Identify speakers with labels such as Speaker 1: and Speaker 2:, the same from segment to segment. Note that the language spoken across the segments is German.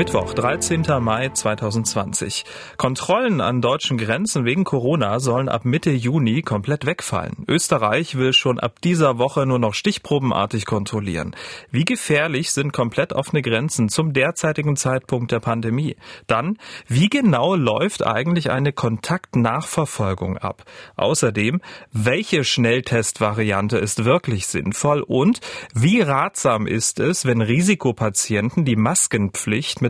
Speaker 1: Mittwoch, 13. Mai 2020. Kontrollen an deutschen Grenzen wegen Corona sollen ab Mitte Juni komplett wegfallen. Österreich will schon ab dieser Woche nur noch stichprobenartig kontrollieren. Wie gefährlich sind komplett offene Grenzen zum derzeitigen Zeitpunkt der Pandemie? Dann, wie genau läuft eigentlich eine Kontaktnachverfolgung ab? Außerdem, welche Schnelltestvariante ist wirklich sinnvoll und wie ratsam ist es, wenn Risikopatienten die Maskenpflicht mit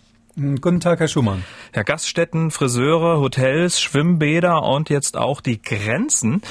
Speaker 2: Hm, guten Tag, Herr Schumann.
Speaker 1: Herr Gaststätten, Friseure, Hotels, Schwimmbäder und jetzt auch die Grenzen.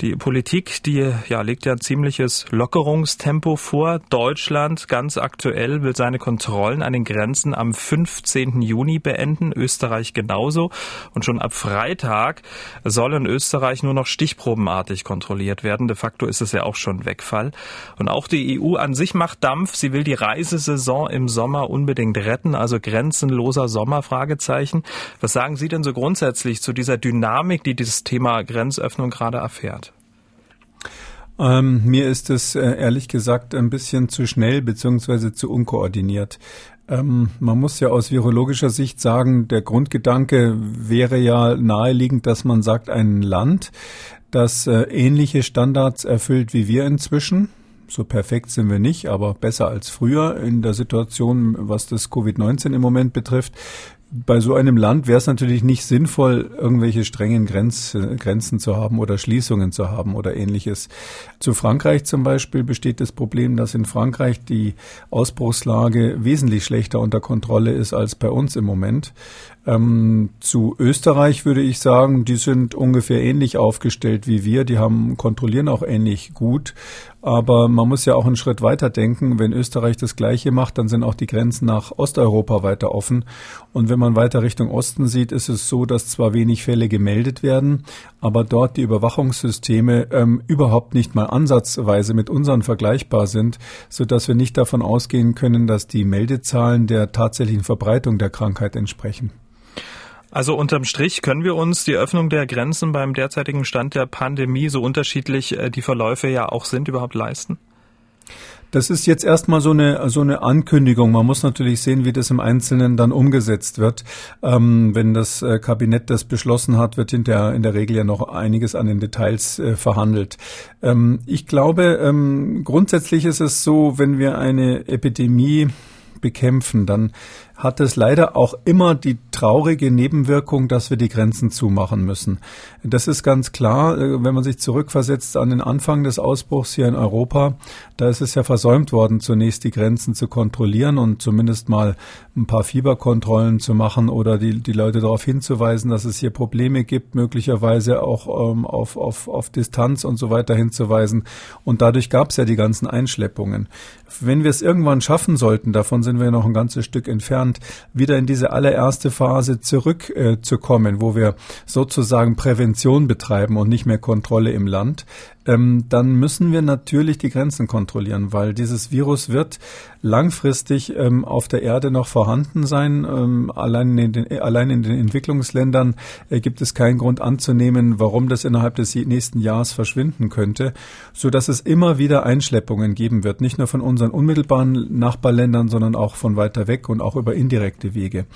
Speaker 1: Die Politik, die ja, legt ja ein ziemliches Lockerungstempo vor. Deutschland ganz aktuell will seine Kontrollen an den Grenzen am 15. Juni beenden, Österreich genauso. Und schon ab Freitag soll in Österreich nur noch stichprobenartig kontrolliert werden. De facto ist es ja auch schon Wegfall. Und auch die EU an sich macht Dampf. Sie will die Reisesaison im Sommer unbedingt retten, also Grenzen grenzenloser Sommer? Fragezeichen. Was sagen Sie denn so grundsätzlich zu dieser Dynamik, die dieses Thema Grenzöffnung gerade erfährt?
Speaker 2: Ähm, mir ist es äh, ehrlich gesagt ein bisschen zu schnell beziehungsweise zu unkoordiniert. Ähm, man muss ja aus virologischer Sicht sagen, der Grundgedanke wäre ja naheliegend, dass man sagt, ein Land, das äh, ähnliche Standards erfüllt wie wir inzwischen, so perfekt sind wir nicht, aber besser als früher in der Situation, was das Covid-19 im Moment betrifft. Bei so einem Land wäre es natürlich nicht sinnvoll, irgendwelche strengen Grenz, Grenzen zu haben oder Schließungen zu haben oder ähnliches. Zu Frankreich zum Beispiel besteht das Problem, dass in Frankreich die Ausbruchslage wesentlich schlechter unter Kontrolle ist als bei uns im Moment. Ähm, zu Österreich würde ich sagen, die sind ungefähr ähnlich aufgestellt wie wir. Die haben kontrollieren auch ähnlich gut. Aber man muss ja auch einen Schritt weiter denken. Wenn Österreich das Gleiche macht, dann sind auch die Grenzen nach Osteuropa weiter offen. Und wenn man weiter Richtung Osten sieht, ist es so, dass zwar wenig Fälle gemeldet werden, aber dort die Überwachungssysteme ähm, überhaupt nicht mal ansatzweise mit unseren vergleichbar sind, so dass wir nicht davon ausgehen können, dass die Meldezahlen der tatsächlichen Verbreitung der Krankheit entsprechen.
Speaker 1: Also unterm Strich können wir uns die Öffnung der Grenzen beim derzeitigen Stand der Pandemie, so unterschiedlich äh, die Verläufe ja auch sind, überhaupt leisten?
Speaker 2: Das ist jetzt erstmal so eine, so eine Ankündigung. Man muss natürlich sehen, wie das im Einzelnen dann umgesetzt wird. Ähm, wenn das äh, Kabinett das beschlossen hat, wird hinterher in der Regel ja noch einiges an den Details äh, verhandelt. Ähm, ich glaube, ähm, grundsätzlich ist es so, wenn wir eine Epidemie bekämpfen, dann hat es leider auch immer die traurige Nebenwirkung, dass wir die Grenzen zumachen müssen. Das ist ganz klar, äh, wenn man sich zurückversetzt an den Anfang des Ausbruchs hier in Europa, da ist es ja versäumt worden, zunächst die Grenzen zu kontrollieren und zumindest mal ein paar Fieberkontrollen zu machen oder die, die Leute darauf hinzuweisen, dass es hier Probleme gibt, möglicherweise auch ähm, auf, auf, auf Distanz und so weiter hinzuweisen. Und dadurch gab es ja die ganzen Einschleppungen. Wenn wir es irgendwann schaffen sollten, davon sind wir noch ein ganzes Stück entfernt, Deutschland wieder in diese allererste Phase zurückzukommen, äh, wo wir sozusagen Prävention betreiben und nicht mehr Kontrolle im Land, ähm, dann müssen wir natürlich die Grenzen kontrollieren, weil dieses Virus wird langfristig ähm, auf der Erde noch vorhanden sein. Ähm, allein, in den, allein in den Entwicklungsländern äh, gibt es keinen Grund anzunehmen, warum das innerhalb des nächsten Jahres verschwinden könnte, so dass es immer wieder Einschleppungen geben wird, nicht nur von unseren unmittelbaren Nachbarländern, sondern auch von weiter weg und auch über indirekte Wege,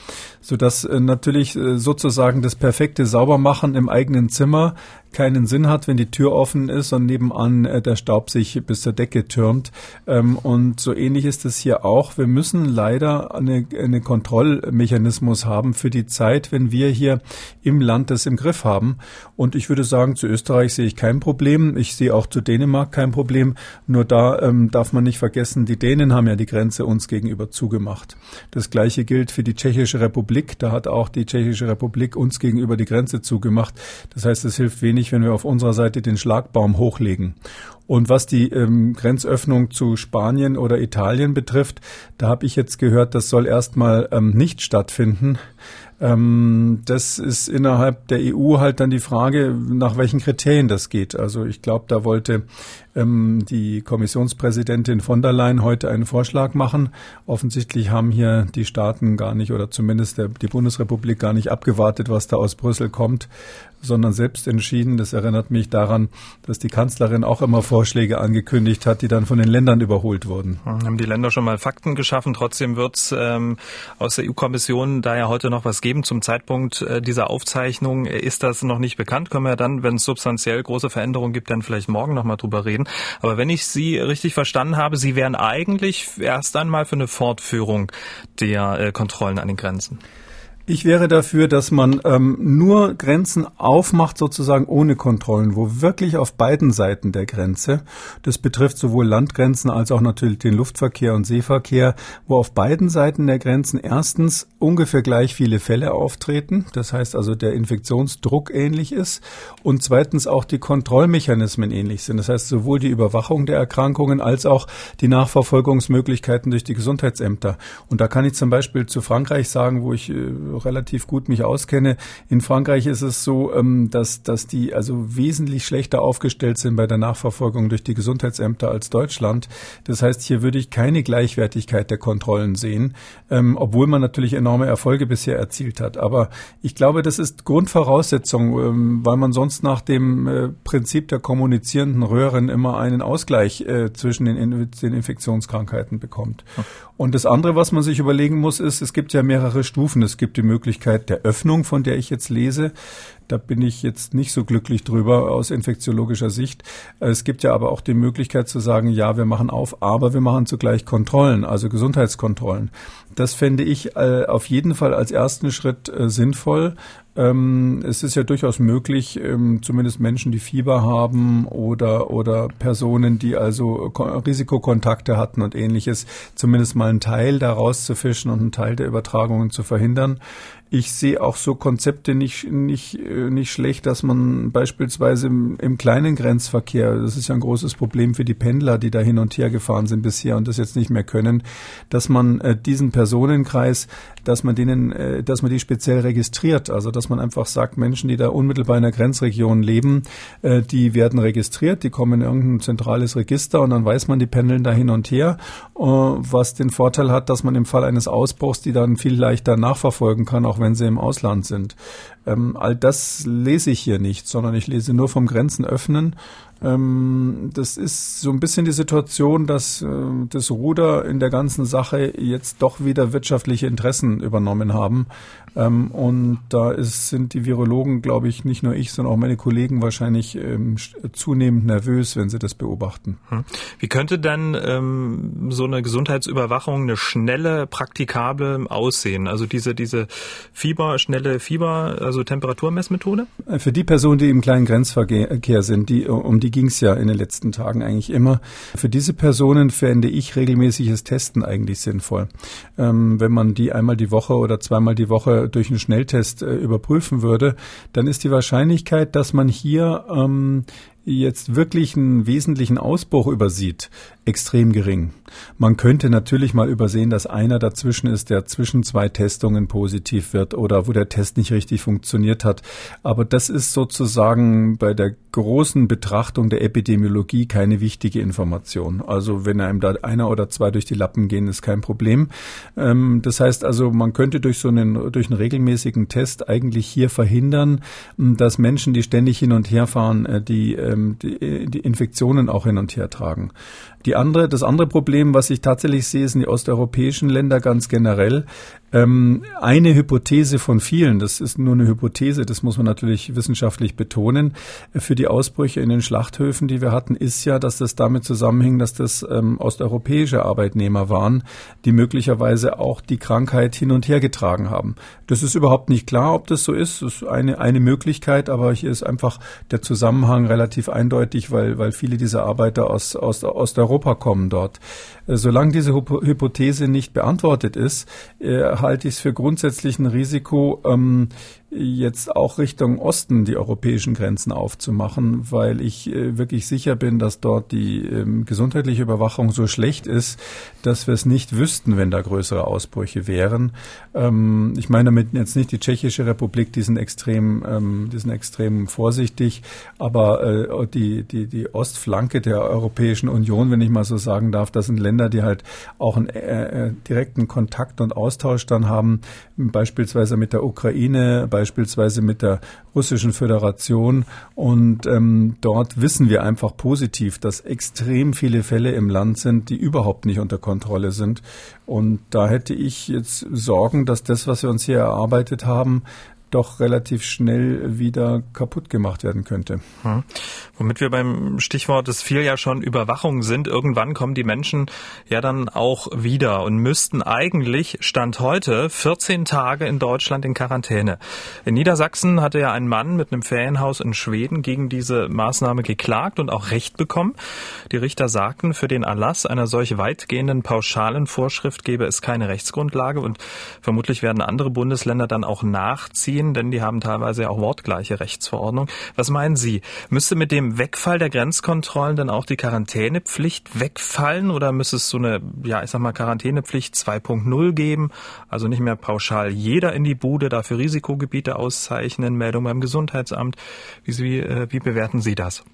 Speaker 2: so dass äh, natürlich äh, sozusagen das perfekte Saubermachen im eigenen Zimmer keinen Sinn hat, wenn die Tür offen ist und nebenan äh, der Staub sich bis zur Decke türmt. Ähm, und so ähnlich ist es hier auch. Wir müssen leider eine, eine Kontrollmechanismus haben für die Zeit, wenn wir hier im Land das im Griff haben. Und ich würde sagen, zu Österreich sehe ich kein Problem. Ich sehe auch zu Dänemark kein Problem. Nur da ähm, darf man nicht vergessen, die Dänen haben ja die Grenze uns gegenüber zugemacht. Das gleiche gilt für die Tschechische Republik. Da hat auch die Tschechische Republik uns gegenüber die Grenze zugemacht. Das heißt, es hilft wenig, wenn wir auf unserer Seite den Schlagbaum hochlegen. Und was die ähm, Grenzöffnung zu Spanien oder Italien betrifft, da habe ich jetzt gehört, das soll erstmal ähm, nicht stattfinden. Ähm, das ist innerhalb der EU halt dann die Frage, nach welchen Kriterien das geht. Also ich glaube, da wollte ähm, die Kommissionspräsidentin von der Leyen heute einen Vorschlag machen. Offensichtlich haben hier die Staaten gar nicht oder zumindest der, die Bundesrepublik gar nicht abgewartet, was da aus Brüssel kommt, sondern selbst entschieden. Das erinnert mich daran, dass die Kanzlerin auch immer Vorschläge angekündigt hat, die dann von den Ländern überholt wurden.
Speaker 1: Haben die Länder schon mal Fakten geschaffen? Trotzdem wird es ähm, aus der EU-Kommission da ja heute noch was geben. Zum Zeitpunkt äh, dieser Aufzeichnung ist das noch nicht bekannt. Können wir dann, wenn es substanziell große Veränderungen gibt, dann vielleicht morgen noch mal drüber reden. Aber wenn ich Sie richtig verstanden habe, Sie wären eigentlich erst einmal für eine Fortführung der äh, Kontrollen an den Grenzen.
Speaker 2: Ich wäre dafür, dass man ähm, nur Grenzen aufmacht, sozusagen ohne Kontrollen, wo wirklich auf beiden Seiten der Grenze, das betrifft sowohl Landgrenzen als auch natürlich den Luftverkehr und Seeverkehr, wo auf beiden Seiten der Grenzen erstens ungefähr gleich viele Fälle auftreten, das heißt also der Infektionsdruck ähnlich ist und zweitens auch die Kontrollmechanismen ähnlich sind, das heißt sowohl die Überwachung der Erkrankungen als auch die Nachverfolgungsmöglichkeiten durch die Gesundheitsämter. Und da kann ich zum Beispiel zu Frankreich sagen, wo ich äh, relativ gut mich auskenne. In Frankreich ist es so, ähm, dass, dass die also wesentlich schlechter aufgestellt sind bei der Nachverfolgung durch die Gesundheitsämter als Deutschland. Das heißt, hier würde ich keine Gleichwertigkeit der Kontrollen sehen, ähm, obwohl man natürlich enorme Erfolge bisher erzielt hat. Aber ich glaube, das ist Grundvoraussetzung, ähm, weil man sonst nach dem äh, Prinzip der kommunizierenden Röhren immer einen Ausgleich äh, zwischen den, den Infektionskrankheiten bekommt. Und das andere, was man sich überlegen muss, ist, es gibt ja mehrere Stufen. Es gibt die Möglichkeit der Öffnung, von der ich jetzt lese. Da bin ich jetzt nicht so glücklich drüber aus infektiologischer Sicht. Es gibt ja aber auch die Möglichkeit zu sagen, ja, wir machen auf, aber wir machen zugleich Kontrollen, also Gesundheitskontrollen. Das fände ich äh, auf jeden Fall als ersten Schritt äh, sinnvoll. Ähm, es ist ja durchaus möglich, ähm, zumindest Menschen, die Fieber haben oder, oder Personen, die also Risikokontakte hatten und ähnliches, zumindest mal einen Teil daraus zu fischen und einen Teil der Übertragungen zu verhindern. Ich sehe auch so Konzepte nicht, nicht, äh, nicht schlecht, dass man beispielsweise im, im, kleinen Grenzverkehr, das ist ja ein großes Problem für die Pendler, die da hin und her gefahren sind bisher und das jetzt nicht mehr können, dass man äh, diesen Personenkreis, dass man denen, äh, dass man die speziell registriert, also dass man einfach sagt, Menschen, die da unmittelbar in der Grenzregion leben, äh, die werden registriert, die kommen in irgendein zentrales Register und dann weiß man, die pendeln da hin und her, äh, was den Vorteil hat, dass man im Fall eines Ausbruchs die dann viel leichter nachverfolgen kann, auch wenn sie im Ausland sind. Ähm, all das lese ich hier nicht, sondern ich lese nur vom Grenzen öffnen. Ähm, das ist so ein bisschen die Situation, dass äh, das Ruder in der ganzen Sache jetzt doch wieder wirtschaftliche Interessen übernommen haben. Ähm, und da ist, sind die Virologen, glaube ich, nicht nur ich, sondern auch meine Kollegen wahrscheinlich ähm, zunehmend nervös, wenn sie das beobachten. Hm.
Speaker 1: Wie könnte denn ähm, so eine Gesundheitsüberwachung, eine schnelle, praktikable aussehen? Also diese, diese Fieber, schnelle Fieber, also Temperaturmessmethode?
Speaker 2: Äh, für die Personen, die im kleinen Grenzverkehr sind, die, um die ging es ja in den letzten Tagen eigentlich immer. Für diese Personen fände ich regelmäßiges Testen eigentlich sinnvoll. Ähm, wenn man die einmal die Woche oder zweimal die Woche durch einen Schnelltest äh, überprüfen würde, dann ist die Wahrscheinlichkeit, dass man hier ähm, jetzt wirklich einen wesentlichen Ausbruch übersieht, extrem gering. Man könnte natürlich mal übersehen, dass einer dazwischen ist, der zwischen zwei Testungen positiv wird oder wo der Test nicht richtig funktioniert hat. Aber das ist sozusagen bei der großen Betrachtung der Epidemiologie keine wichtige Information. Also wenn einem da einer oder zwei durch die Lappen gehen, ist kein Problem. Ähm, das heißt also, man könnte durch so einen, durch einen regelmäßigen Test eigentlich hier verhindern, dass Menschen, die ständig hin und her fahren, äh, die äh, ähm, die, die Infektionen auch hin und her tragen. Die andere, das andere Problem, was ich tatsächlich sehe, sind die osteuropäischen Länder ganz generell. Ähm, eine Hypothese von vielen, das ist nur eine Hypothese, das muss man natürlich wissenschaftlich betonen, für die Ausbrüche in den Schlachthöfen, die wir hatten, ist ja, dass das damit zusammenhing, dass das ähm, osteuropäische Arbeitnehmer waren, die möglicherweise auch die Krankheit hin und her getragen haben. Das ist überhaupt nicht klar, ob das so ist. Das ist eine, eine Möglichkeit, aber hier ist einfach der Zusammenhang relativ eindeutig, weil, weil viele dieser Arbeiter aus, aus Osteuropa kommen dort. Äh, solange diese Hypothese nicht beantwortet ist, äh, halte ich es für grundsätzlich ein Risiko, ähm, jetzt auch Richtung Osten die europäischen Grenzen aufzumachen, weil ich äh, wirklich sicher bin, dass dort die ähm, gesundheitliche Überwachung so schlecht ist, dass wir es nicht wüssten, wenn da größere Ausbrüche wären. Ähm, ich meine damit jetzt nicht die Tschechische Republik, die sind extrem, ähm, die sind extrem vorsichtig, aber äh, die, die, die Ostflanke der Europäischen Union, wenn ich mal so sagen darf, das sind Länder, die halt auch einen äh, direkten Kontakt und Austausch dann haben, beispielsweise mit der Ukraine, bei beispielsweise mit der Russischen Föderation. Und ähm, dort wissen wir einfach positiv, dass extrem viele Fälle im Land sind, die überhaupt nicht unter Kontrolle sind. Und da hätte ich jetzt Sorgen, dass das, was wir uns hier erarbeitet haben, doch relativ schnell wieder kaputt gemacht werden könnte. Hm.
Speaker 1: Womit wir beim Stichwort, es fiel ja schon Überwachung sind, irgendwann kommen die Menschen ja dann auch wieder und müssten eigentlich Stand heute 14 Tage in Deutschland in Quarantäne. In Niedersachsen hatte ja ein Mann mit einem Ferienhaus in Schweden gegen diese Maßnahme geklagt und auch Recht bekommen. Die Richter sagten, für den Erlass einer solch weitgehenden pauschalen Vorschrift gebe es keine Rechtsgrundlage und vermutlich werden andere Bundesländer dann auch nachziehen gehen, denn die haben teilweise auch wortgleiche Rechtsverordnung. Was meinen Sie? Müsste mit dem Wegfall der Grenzkontrollen dann auch die Quarantänepflicht wegfallen oder müsste es so eine, ja, ich sag mal, Quarantänepflicht 2.0 geben? Also nicht mehr pauschal jeder in die Bude, dafür Risikogebiete auszeichnen, Meldung beim Gesundheitsamt. Wie, wie, äh, wie bewerten Sie das?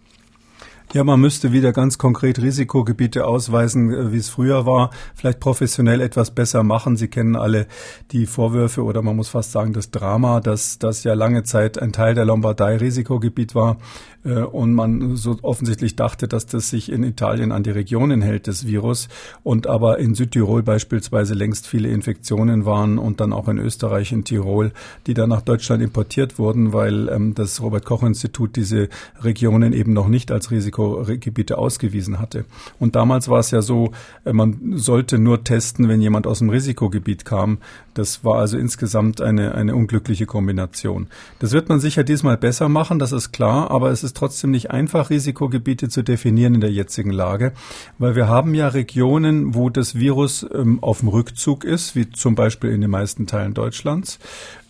Speaker 2: Ja, man müsste wieder ganz konkret Risikogebiete ausweisen, äh, wie es früher war. Vielleicht professionell etwas besser machen. Sie kennen alle die Vorwürfe oder man muss fast sagen das Drama, dass das ja lange Zeit ein Teil der Lombardei Risikogebiet war und man so offensichtlich dachte, dass das sich in Italien an die Regionen hält, das Virus, und aber in Südtirol beispielsweise längst viele Infektionen waren und dann auch in Österreich, in Tirol, die dann nach Deutschland importiert wurden, weil ähm, das Robert Koch Institut diese Regionen eben noch nicht als Risiko Risikogebiete ausgewiesen hatte. Und damals war es ja so, äh, man sollte nur testen, wenn jemand aus dem Risikogebiet kam. Das war also insgesamt eine, eine unglückliche Kombination. Das wird man sicher diesmal besser machen, das ist klar, aber es ist trotzdem nicht einfach, Risikogebiete zu definieren in der jetzigen Lage, weil wir haben ja Regionen, wo das Virus ähm, auf dem Rückzug ist, wie zum Beispiel in den meisten Teilen Deutschlands.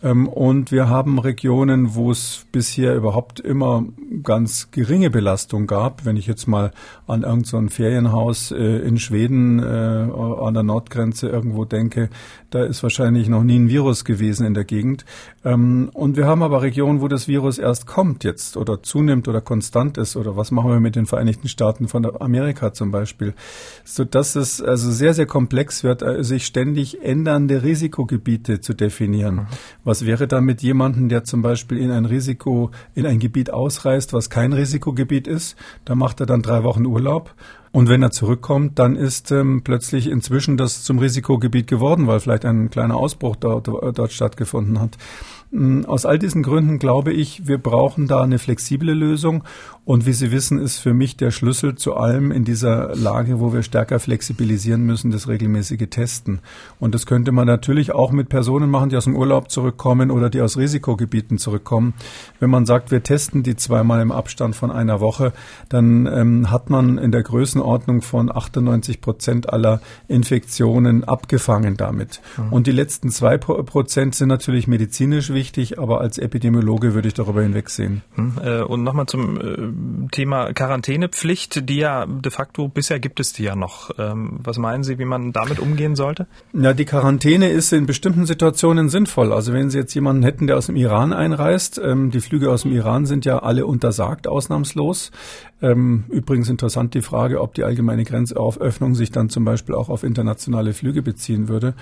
Speaker 2: Ähm, und wir haben Regionen, wo es bisher überhaupt immer ganz geringe Belastung gab. Wenn ich jetzt mal an irgendein so Ferienhaus äh, in Schweden äh, an der Nordgrenze irgendwo denke, da ist wahrscheinlich noch nie ein Virus gewesen in der Gegend. Ähm, und wir haben aber Regionen, wo das Virus erst kommt jetzt oder zunimmt oder konstant ist. Oder was machen wir mit den Vereinigten Staaten von Amerika zum Beispiel? So dass es also sehr, sehr komplex wird, äh, sich ständig ändernde Risikogebiete zu definieren. Mhm was wäre dann mit jemandem, der zum Beispiel in ein Risiko, in ein Gebiet ausreist, was kein Risikogebiet ist? Da macht er dann drei Wochen Urlaub. Und wenn er zurückkommt, dann ist ähm, plötzlich inzwischen das zum Risikogebiet geworden, weil vielleicht ein kleiner Ausbruch dort, dort stattgefunden hat. Mm, aus all diesen Gründen glaube ich, wir brauchen da eine flexible Lösung. Und wie Sie wissen, ist für mich der Schlüssel zu allem in dieser Lage, wo wir stärker flexibilisieren müssen, das regelmäßige Testen. Und das könnte man natürlich auch mit Personen machen, die aus dem Urlaub zurückkommen oder die aus Risikogebieten zurückkommen. Wenn man sagt, wir testen die zweimal im Abstand von einer Woche, dann ähm, hat man in der Größenordnung von 98 Prozent aller Infektionen abgefangen damit. Mhm. Und die letzten zwei Prozent sind natürlich medizinisch wichtig, aber als Epidemiologe würde ich darüber hinwegsehen.
Speaker 1: Hm, äh, und nochmal zum äh, Thema Quarantänepflicht, die ja de facto, bisher gibt es die ja noch. Ähm, was meinen Sie, wie man damit umgehen sollte?
Speaker 2: Ja, die Quarantäne ist in bestimmten Situationen sinnvoll. Also wenn Sie jetzt jemanden hätten, der aus dem Iran einreist, ähm, die Flüge aus dem Iran sind ja alle untersagt, ausnahmslos. Ähm, übrigens interessant die Frage, ob die allgemeine Grenzauföffnung sich dann zum Beispiel auch auf internationale Flüge beziehen würde.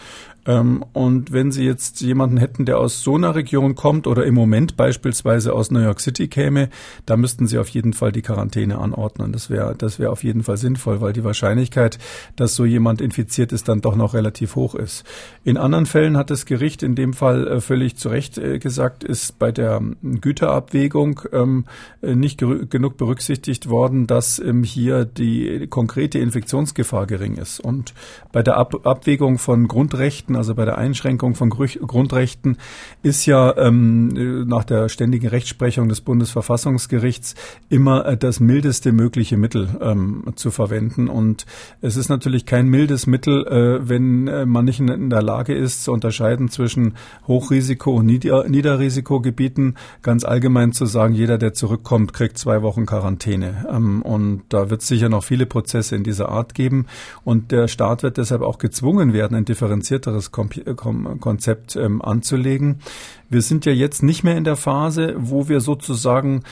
Speaker 2: Und wenn Sie jetzt jemanden hätten, der aus so einer Region kommt oder im Moment beispielsweise aus New York City käme, da müssten Sie auf jeden Fall die Quarantäne anordnen. Das wäre das wäre auf jeden Fall sinnvoll, weil die Wahrscheinlichkeit, dass so jemand infiziert ist, dann doch noch relativ hoch ist. In anderen Fällen hat das Gericht in dem Fall äh, völlig zu Recht äh, gesagt, ist bei der Güterabwägung ähm, nicht genug berücksichtigt worden, dass ähm, hier die konkrete Infektionsgefahr gering ist. Und bei der Ab Abwägung von Grundrechten, also bei der Einschränkung von Gru Grundrechten, ist ja ähm, nach der ständigen Rechtsprechung des Bundesverfassungsgerichts immer äh, das mildeste mögliche Mittel ähm, zu verwenden. Und es ist natürlich kein mildes Mittel, äh, wenn äh, man nicht in, in, der Lage ist, zu unterscheiden zwischen Hochrisiko- und Nieder Niederrisikogebieten. Ganz allgemein zu sagen, jeder, der zurückkommt, kriegt zwei Wochen Quarantäne. Ähm, und da wird es sicher noch viele Prozesse in dieser Art geben. Und der Staat wird deshalb auch gezwungen werden, ein differenzierteres Konzept ähm, anzulegen. Wir sind ja jetzt nicht mehr in der Phase, wo wir sozusagen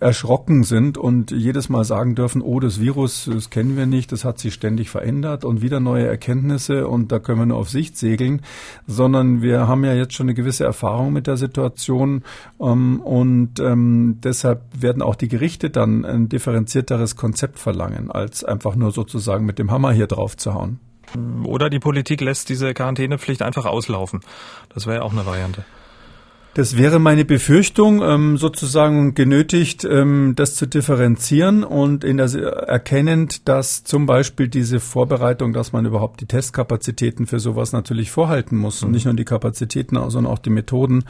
Speaker 2: erschrocken sind und jedes Mal sagen dürfen, oh, das Virus, das kennen wir nicht, das hat sich ständig verändert und wieder neue Erkenntnisse und da können wir nur auf Sicht segeln, sondern wir haben ja jetzt schon eine gewisse Erfahrung mit der Situation ähm, und ähm, deshalb werden auch die Gerichte dann ein differenzierteres Konzept verlangen, als einfach nur sozusagen mit dem Hammer hier drauf zu hauen.
Speaker 1: Oder die Politik lässt diese Quarantänepflicht einfach auslaufen. Das wäre ja auch eine Variante.
Speaker 2: Das wäre meine Befürchtung, ähm, sozusagen genötigt, ähm, das zu differenzieren und in der, erkennend, dass zum Beispiel diese Vorbereitung, dass man überhaupt die Testkapazitäten für sowas natürlich vorhalten muss und mhm. nicht nur die Kapazitäten, sondern auch die Methoden,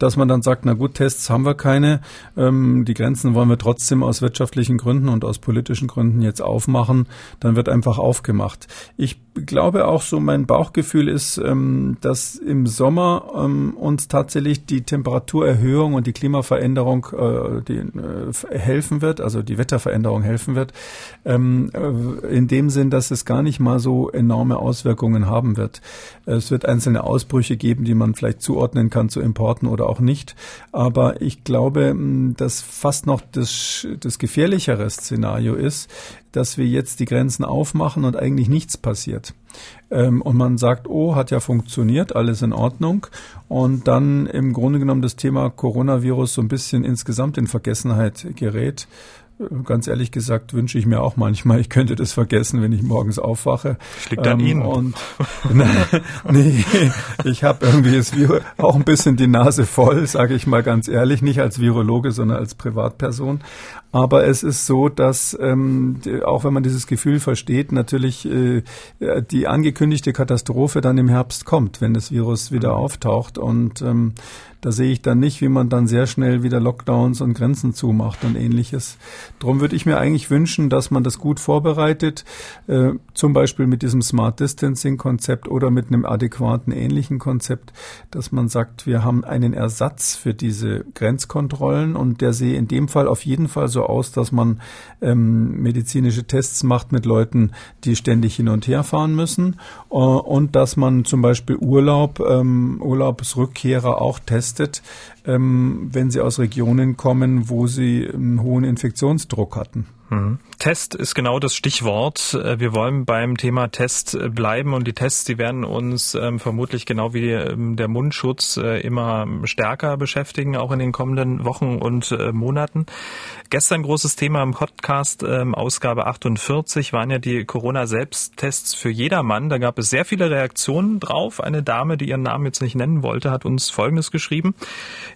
Speaker 2: dass man dann sagt, na gut, Tests haben wir keine, ähm, die Grenzen wollen wir trotzdem aus wirtschaftlichen Gründen und aus politischen Gründen jetzt aufmachen, dann wird einfach aufgemacht. Ich glaube auch so, mein Bauchgefühl ist, dass im Sommer uns tatsächlich die Temperaturerhöhung und die Klimaveränderung äh, die, äh, helfen wird, also die Wetterveränderung helfen wird, ähm, äh, in dem Sinn, dass es gar nicht mal so enorme Auswirkungen haben wird. Es wird einzelne Ausbrüche geben, die man vielleicht zuordnen kann zu Importen oder auch nicht. Aber ich glaube, dass fast noch das, das gefährlichere Szenario ist, dass wir jetzt die Grenzen aufmachen und eigentlich nichts passiert. Ähm, und man sagt, oh, hat ja funktioniert, alles in Ordnung. Und dann im Grunde genommen das Thema Coronavirus so ein bisschen insgesamt in Vergessenheit gerät. Ganz ehrlich gesagt wünsche ich mir auch manchmal, ich könnte das vergessen, wenn ich morgens aufwache.
Speaker 1: Das liegt an ähm, Ihnen.
Speaker 2: Und, nee, ich habe irgendwie das Virus auch ein bisschen die Nase voll, sage ich mal ganz ehrlich, nicht als Virologe, sondern als Privatperson. Aber es ist so, dass ähm, auch wenn man dieses Gefühl versteht, natürlich äh, die angekündigte Katastrophe dann im Herbst kommt, wenn das Virus wieder mhm. auftaucht. Und ähm, da sehe ich dann nicht, wie man dann sehr schnell wieder Lockdowns und Grenzen zumacht und ähnliches. Darum würde ich mir eigentlich wünschen, dass man das gut vorbereitet, äh, zum Beispiel mit diesem Smart Distancing Konzept oder mit einem adäquaten ähnlichen Konzept, dass man sagt, wir haben einen Ersatz für diese Grenzkontrollen und der sehe in dem Fall auf jeden Fall so aus, dass man ähm, medizinische Tests macht mit Leuten, die ständig hin und her fahren müssen äh, und dass man zum Beispiel Urlaub, ähm, Urlaubsrückkehrer auch testet getestet, ähm, wenn sie aus Regionen kommen, wo sie einen hohen Infektionsdruck hatten.
Speaker 1: Mhm. Test ist genau das Stichwort. Äh, wir wollen beim Thema Test äh, bleiben und die Tests, die werden uns ähm, vermutlich genau wie ähm, der Mundschutz äh, immer stärker beschäftigen, auch in den kommenden Wochen und Monaten. Gestern großes Thema im Podcast, ähm, Ausgabe 48, waren ja die Corona-Selbsttests für jedermann. Da gab es sehr viele Reaktionen drauf. Eine Dame, die ihren Namen jetzt nicht nennen wollte, hat uns Folgendes geschrieben.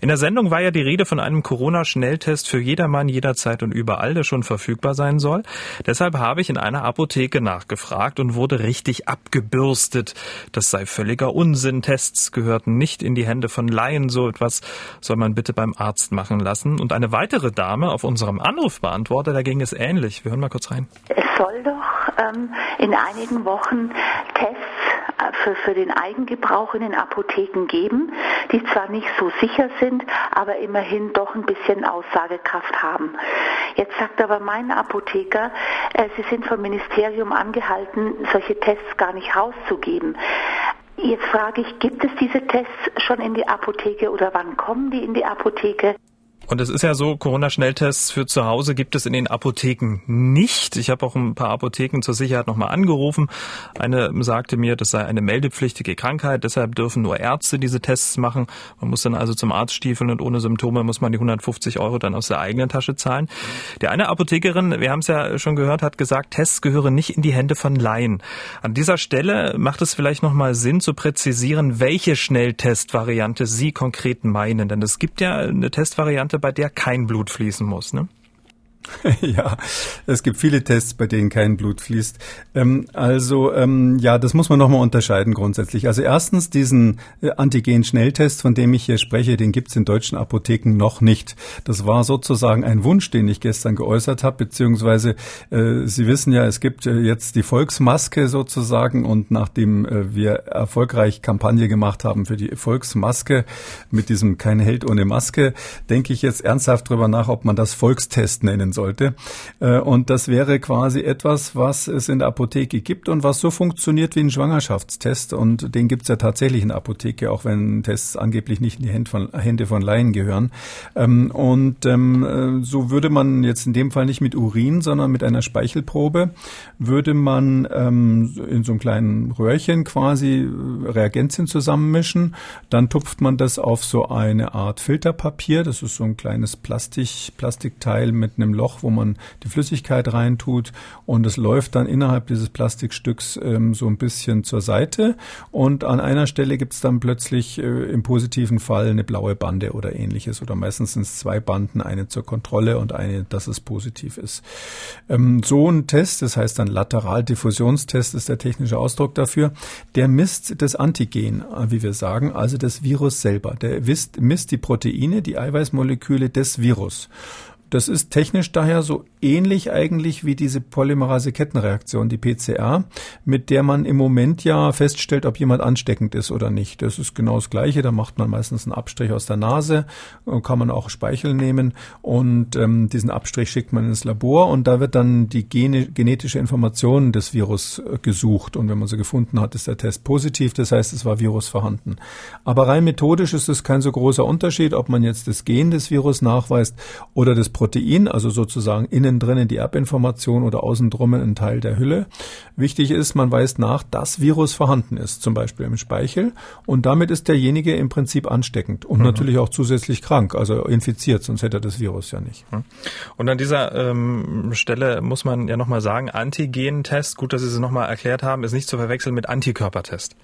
Speaker 1: In der Sendung war ja die Rede von einem Corona-Schnelltest für jedermann, jederzeit und überall, der schon verfügbar sein soll. Deshalb habe ich in einer Apotheke nachgefragt und wurde richtig abgebürstet. Das sei völliger Unsinn. Tests gehörten nicht in die Hände von Laien. So etwas soll man bitte beim Arzt machen lassen. Und eine weitere Dame auf unserem Anrufbeantworter, da ging es ähnlich. Wir hören mal kurz rein.
Speaker 3: Es soll doch ähm, in einigen Wochen Tests für, für den Eigengebrauch in den Apotheken geben, die zwar nicht so sicher sind, aber immerhin doch ein bisschen Aussagekraft haben. Jetzt sagt aber mein Apotheker, äh, Sie sind vom Ministerium angehalten, solche Tests gar nicht rauszugeben. Jetzt frage ich, gibt es diese Tests schon in die Apotheke oder wann kommen die in die Apotheke?
Speaker 1: Und es ist ja so, Corona-Schnelltests für zu Hause gibt es in den Apotheken nicht. Ich habe auch ein paar Apotheken zur Sicherheit nochmal angerufen. Eine sagte mir, das sei eine meldepflichtige Krankheit, deshalb dürfen nur Ärzte diese Tests machen. Man muss dann also zum Arzt stiefeln und ohne Symptome muss man die 150 Euro dann aus der eigenen Tasche zahlen. Die eine Apothekerin, wir haben es ja schon gehört, hat gesagt, Tests gehören nicht in die Hände von Laien. An dieser Stelle macht es vielleicht nochmal Sinn zu präzisieren, welche Schnelltestvariante Sie konkret meinen. Denn es gibt ja eine Testvariante, bei der kein Blut fließen muss. Ne?
Speaker 2: ja, es gibt viele Tests, bei denen kein Blut fließt. Ähm, also ähm, ja, das muss man nochmal unterscheiden grundsätzlich. Also erstens diesen äh, Antigen-Schnelltest, von dem ich hier spreche, den gibt's in deutschen Apotheken noch nicht. Das war sozusagen ein Wunsch, den ich gestern geäußert habe, beziehungsweise äh, Sie wissen ja, es gibt äh, jetzt die Volksmaske sozusagen und nachdem äh, wir erfolgreich Kampagne gemacht haben für die Volksmaske mit diesem Kein Held ohne Maske, denke ich jetzt ernsthaft drüber nach, ob man das Volkstest nennen sollte. Äh, und das wäre quasi etwas, was es in der Apotheke gibt und was so funktioniert wie ein Schwangerschaftstest. Und den gibt es ja tatsächlich in der Apotheke, auch wenn Tests angeblich nicht in die Hände von, Hände von Laien gehören. Ähm, und ähm, äh, so würde man jetzt in dem Fall nicht mit Urin, sondern mit einer Speichelprobe, würde man ähm, in so einem kleinen Röhrchen quasi Reagenzien zusammenmischen. Dann tupft man das auf so eine Art Filterpapier. Das ist so ein kleines Plastik, Plastikteil mit einem Loch, wo man die Flüssigkeit reintut und es läuft dann innerhalb dieses Plastikstücks ähm, so ein bisschen zur Seite und an einer Stelle gibt es dann plötzlich äh, im positiven Fall eine blaue Bande oder ähnliches oder meistens sind es zwei Banden, eine zur Kontrolle und eine, dass es positiv ist. Ähm, so ein Test, das heißt dann Lateraldiffusionstest ist der technische Ausdruck dafür, der misst das Antigen, äh, wie wir sagen, also das Virus selber. Der misst, misst die Proteine, die Eiweißmoleküle des Virus. Das ist technisch daher so ähnlich eigentlich wie diese Polymerase-Kettenreaktion, die PCR, mit der man im Moment ja feststellt, ob jemand ansteckend ist oder nicht. Das ist genau das Gleiche. Da macht man meistens einen Abstrich aus der Nase, kann man auch Speichel nehmen und ähm, diesen Abstrich schickt man ins Labor und da wird dann die gene genetische Information des Virus äh, gesucht und wenn man sie gefunden hat, ist der Test positiv. Das heißt, es war Virus vorhanden. Aber rein methodisch ist es kein so großer Unterschied, ob man jetzt das Gen des Virus nachweist oder das Protein, also sozusagen innen drinnen die Erbinformation oder außen drum ein Teil der Hülle. Wichtig ist, man weist nach, dass Virus vorhanden ist, zum Beispiel im Speichel. Und damit ist derjenige im Prinzip ansteckend und mhm. natürlich auch zusätzlich krank, also infiziert, sonst hätte er das Virus ja nicht. Mhm.
Speaker 1: Und an dieser ähm, Stelle muss man ja nochmal sagen, Antigen-Test, gut, dass Sie es nochmal erklärt haben, ist nicht zu verwechseln mit Antikörpertest.